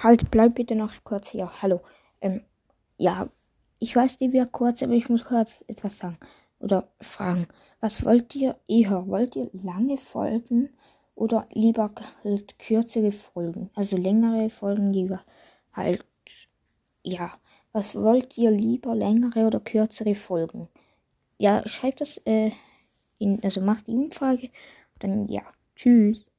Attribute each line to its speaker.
Speaker 1: Halt, bleib bitte noch kurz hier. Hallo. Ähm, ja, ich weiß, die wir kurz, aber ich muss kurz etwas sagen. Oder fragen. Was wollt ihr eher? Wollt ihr lange Folgen oder lieber halt kürzere Folgen? Also längere Folgen lieber halt, ja. Was wollt ihr lieber, längere oder kürzere Folgen? Ja, schreibt das, äh, in, also macht die Umfrage. Dann, ja. Tschüss.